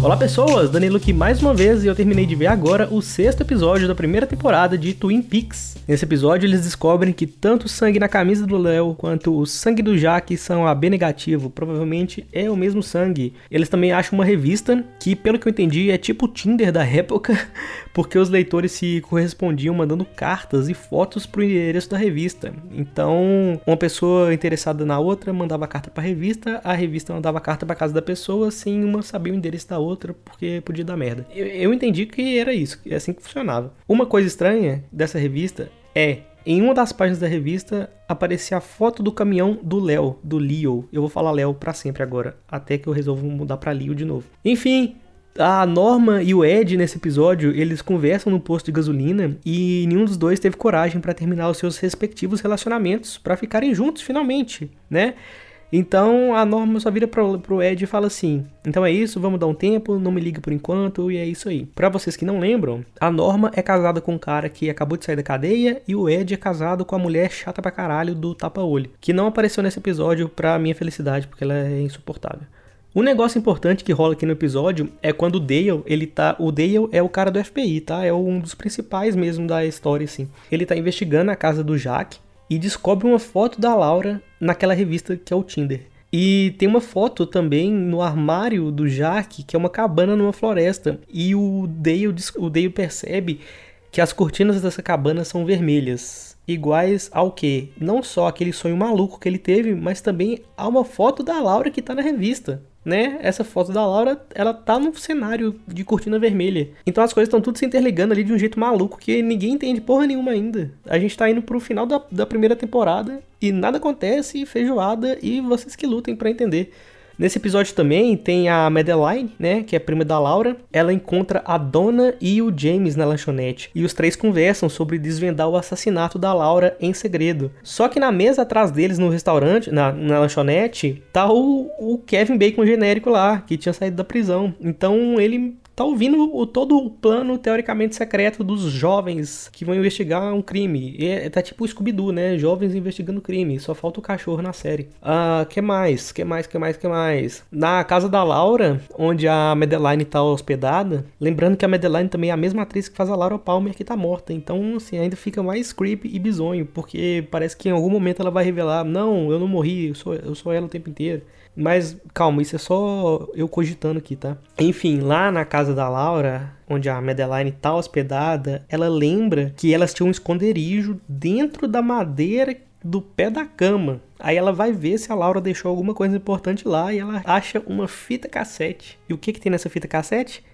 Olá pessoas, Danilo aqui mais uma vez e eu terminei de ver agora o sexto episódio da primeira temporada de Twin Peaks. Nesse episódio eles descobrem que tanto o sangue na camisa do Léo quanto o sangue do Jack são AB negativo, provavelmente é o mesmo sangue. Eles também acham uma revista que, pelo que eu entendi, é tipo o Tinder da época, porque os leitores se correspondiam mandando cartas e fotos pro endereço da revista. Então, uma pessoa interessada na outra mandava carta para a revista, a revista mandava carta para casa da pessoa sem uma saber o endereço da outra outra porque podia dar merda. Eu, eu entendi que era isso, que é assim que funcionava. Uma coisa estranha dessa revista é em uma das páginas da revista aparecia a foto do caminhão do Léo, do Leo. Eu vou falar Léo para sempre agora, até que eu resolvo mudar para Leo de novo. Enfim, a Norma e o Ed nesse episódio, eles conversam no posto de gasolina e nenhum dos dois teve coragem para terminar os seus respectivos relacionamentos para ficarem juntos finalmente, né? Então a Norma só vira pro, pro Ed e fala assim: então é isso, vamos dar um tempo, não me liga por enquanto, e é isso aí. Para vocês que não lembram, a Norma é casada com um cara que acabou de sair da cadeia e o Ed é casado com a mulher chata pra caralho do tapa-olho, que não apareceu nesse episódio pra minha felicidade, porque ela é insuportável. Um negócio importante que rola aqui no episódio é quando o Dale, ele tá. O Dale é o cara do FBI, tá? É um dos principais mesmo da história, assim. Ele tá investigando a casa do Jack e descobre uma foto da Laura naquela revista que é o Tinder. E tem uma foto também no armário do Jack, que é uma cabana numa floresta. E o Dale, o Dale percebe que as cortinas dessa cabana são vermelhas. Iguais ao que? Não só aquele sonho maluco que ele teve, mas também há uma foto da Laura que está na revista né? Essa foto da Laura, ela tá num cenário de cortina vermelha. Então as coisas estão tudo se interligando ali de um jeito maluco que ninguém entende porra nenhuma ainda. A gente tá indo pro final da, da primeira temporada e nada acontece, feijoada, e vocês que lutem para entender. Nesse episódio também tem a Madeline, né, que é prima da Laura. Ela encontra a Donna e o James na lanchonete e os três conversam sobre desvendar o assassinato da Laura em segredo. Só que na mesa atrás deles no restaurante, na, na lanchonete, tá o, o Kevin Bacon genérico lá, que tinha saído da prisão. Então ele tá ouvindo o, todo o plano teoricamente secreto dos jovens que vão investigar um crime. E tá tipo o Scooby-Doo, né? Jovens investigando crime. Só falta o cachorro na série. Ah, que mais? Que mais? Que mais? Que mais? Na casa da Laura, onde a Madeline tá hospedada, lembrando que a Madeline também é a mesma atriz que faz a Laura Palmer que tá morta. Então, assim, ainda fica mais creepy e bizonho, porque parece que em algum momento ela vai revelar: "Não, eu não morri, eu sou eu sou ela o tempo inteiro". Mas calma, isso é só eu cogitando aqui, tá? Enfim, lá na casa da Laura, onde a Madeline tá hospedada, ela lembra que elas tinham um esconderijo dentro da madeira do pé da cama. Aí ela vai ver se a Laura deixou alguma coisa importante lá e ela acha uma fita cassete. E o que que tem nessa fita cassete?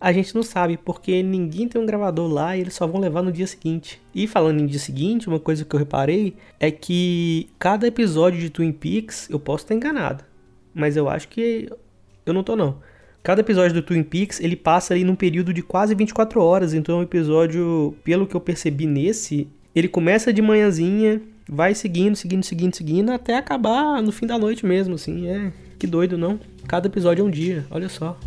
A gente não sabe, porque ninguém tem um gravador lá e eles só vão levar no dia seguinte. E falando em dia seguinte, uma coisa que eu reparei é que cada episódio de Twin Peaks, eu posso estar enganado, mas eu acho que eu não tô não. Cada episódio do Twin Peaks, ele passa ali num período de quase 24 horas, então o episódio, pelo que eu percebi nesse, ele começa de manhãzinha, vai seguindo, seguindo, seguindo, seguindo, até acabar no fim da noite mesmo, assim, é, que doido, não? Cada episódio é um dia, olha só.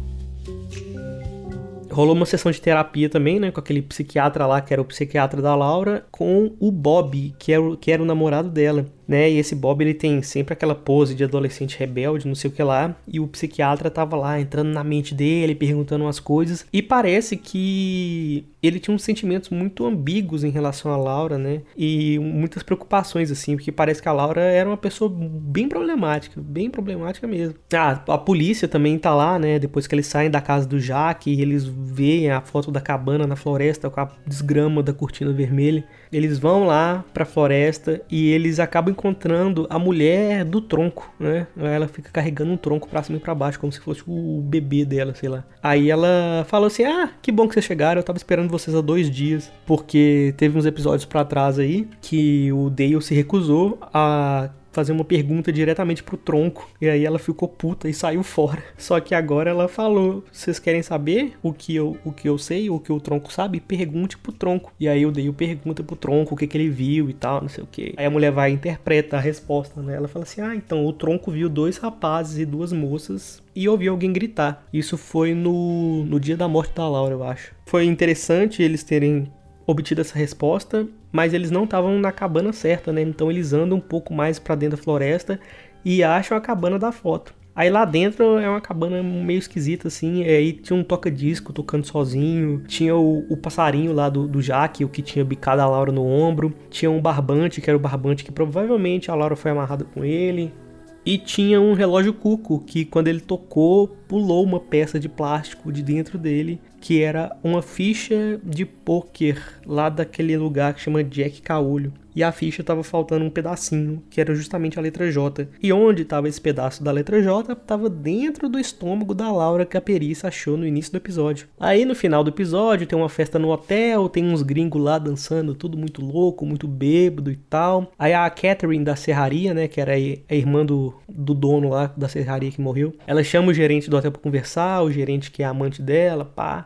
Rolou uma sessão de terapia também, né, com aquele psiquiatra lá, que era o psiquiatra da Laura, com o Bob, que era o, que era o namorado dela né? E esse Bob ele tem sempre aquela pose de adolescente rebelde, não sei o que lá, e o psiquiatra tava lá entrando na mente dele, perguntando umas coisas, e parece que ele tinha uns sentimentos muito ambíguos em relação a Laura, né? E muitas preocupações assim, porque parece que a Laura era uma pessoa bem problemática, bem problemática mesmo. Ah, a polícia também tá lá, né? Depois que eles saem da casa do Jaque, eles veem a foto da cabana na floresta com a desgrama da cortina vermelha. Eles vão lá pra floresta e eles acabam encontrando a mulher do tronco, né? Ela fica carregando um tronco pra cima e pra baixo, como se fosse o bebê dela, sei lá. Aí ela falou assim: Ah, que bom que vocês chegaram, eu tava esperando vocês há dois dias, porque teve uns episódios para trás aí que o Dale se recusou a fazer uma pergunta diretamente pro tronco. E aí ela ficou puta e saiu fora. Só que agora ela falou: vocês querem saber o que eu, o que eu sei, o que o tronco sabe? Pergunte pro tronco. E aí eu dei o pergunta pro tronco o que, que ele viu e tal, não sei o que. Aí a mulher vai e interpreta a resposta, né? Ela fala assim: ah, então o tronco viu dois rapazes e duas moças e ouvi alguém gritar. Isso foi no, no dia da morte da Laura, eu acho. Foi interessante eles terem obtido essa resposta, mas eles não estavam na cabana certa, né? Então eles andam um pouco mais para dentro da floresta e acham a cabana da foto. Aí lá dentro é uma cabana meio esquisita, assim. Aí tinha um toca-disco tocando sozinho. Tinha o, o passarinho lá do, do Jaque, o que tinha bicado a Laura no ombro. Tinha um barbante, que era o barbante que provavelmente a Laura foi amarrada com ele. E tinha um relógio cuco que, quando ele tocou, pulou uma peça de plástico de dentro dele, que era uma ficha de pôquer lá daquele lugar que chama Jack Caolho e a ficha estava faltando um pedacinho, que era justamente a letra J. E onde estava esse pedaço da letra J estava dentro do estômago da Laura que a perícia achou no início do episódio. Aí no final do episódio tem uma festa no hotel, tem uns gringos lá dançando, tudo muito louco, muito bêbado e tal. Aí a Catherine da serraria, né, que era a irmã do, do dono lá da serraria que morreu, ela chama o gerente do hotel para conversar, o gerente que é amante dela, pá.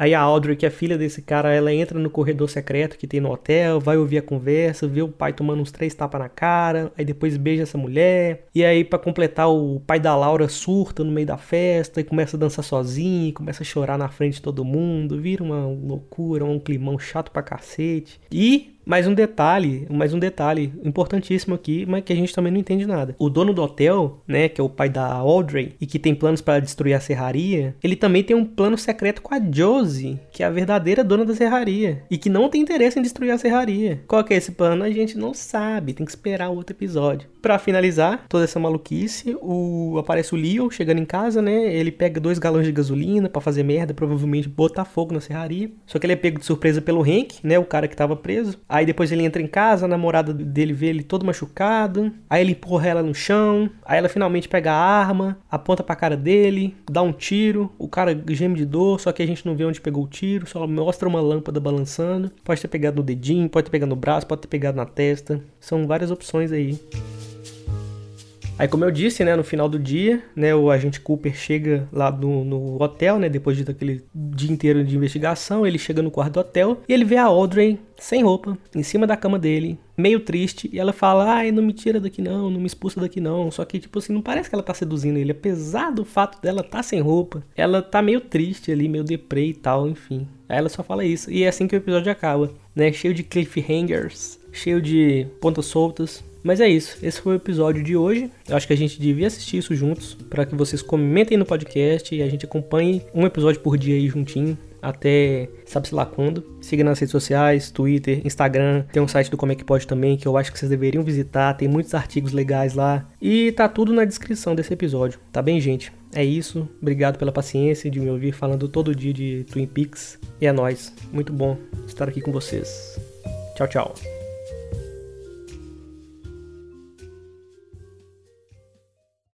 Aí a Audrey, que é filha desse cara, ela entra no corredor secreto que tem no hotel, vai ouvir a conversa, vê o pai tomando uns três tapas na cara, aí depois beija essa mulher. E aí, para completar, o pai da Laura surta no meio da festa e começa a dançar sozinho, começa a chorar na frente de todo mundo, vira uma loucura, um climão chato pra cacete. E mais um detalhe, mais um detalhe importantíssimo aqui, mas que a gente também não entende nada. O dono do hotel, né, que é o pai da Audrey e que tem planos para destruir a serraria, ele também tem um plano secreto com a Josie, que é a verdadeira dona da serraria e que não tem interesse em destruir a serraria. Qual que é esse plano? A gente não sabe, tem que esperar outro episódio. Para finalizar toda essa maluquice, o aparece o Leo chegando em casa, né? Ele pega dois galões de gasolina para fazer merda, provavelmente botar fogo na serraria. Só que ele é pego de surpresa pelo Hank, né, o cara que tava preso. Aí depois ele entra em casa, a namorada dele vê ele todo machucado. Aí ele empurra ela no chão. Aí ela finalmente pega a arma, aponta pra cara dele, dá um tiro. O cara geme de dor, só que a gente não vê onde pegou o tiro, só mostra uma lâmpada balançando. Pode ter pegado no dedinho, pode ter pegado no braço, pode ter pegado na testa. São várias opções aí. Aí, como eu disse, né, no final do dia, né, o agente Cooper chega lá no, no hotel, né, depois de aquele dia inteiro de investigação, ele chega no quarto do hotel e ele vê a Audrey sem roupa, em cima da cama dele, meio triste, e ela fala: "Ai, não me tira daqui não, não me expulsa daqui não". Só que tipo assim, não parece que ela tá seduzindo ele, apesar do fato dela tá sem roupa, ela tá meio triste ali, meio deprê e tal, enfim. Aí ela só fala isso, e é assim que o episódio acaba, né, cheio de cliffhangers, cheio de pontas soltas, mas é isso, esse foi o episódio de hoje. Eu acho que a gente devia assistir isso juntos, para que vocês comentem no podcast e a gente acompanhe um episódio por dia aí juntinho, até sabe-se lá quando. Siga nas redes sociais, Twitter, Instagram, tem um site do Como é que Pode também, que eu acho que vocês deveriam visitar, tem muitos artigos legais lá. E tá tudo na descrição desse episódio, tá bem, gente? É isso, obrigado pela paciência de me ouvir falando todo dia de Twin Peaks. E é nóis, muito bom estar aqui com vocês. Tchau, tchau.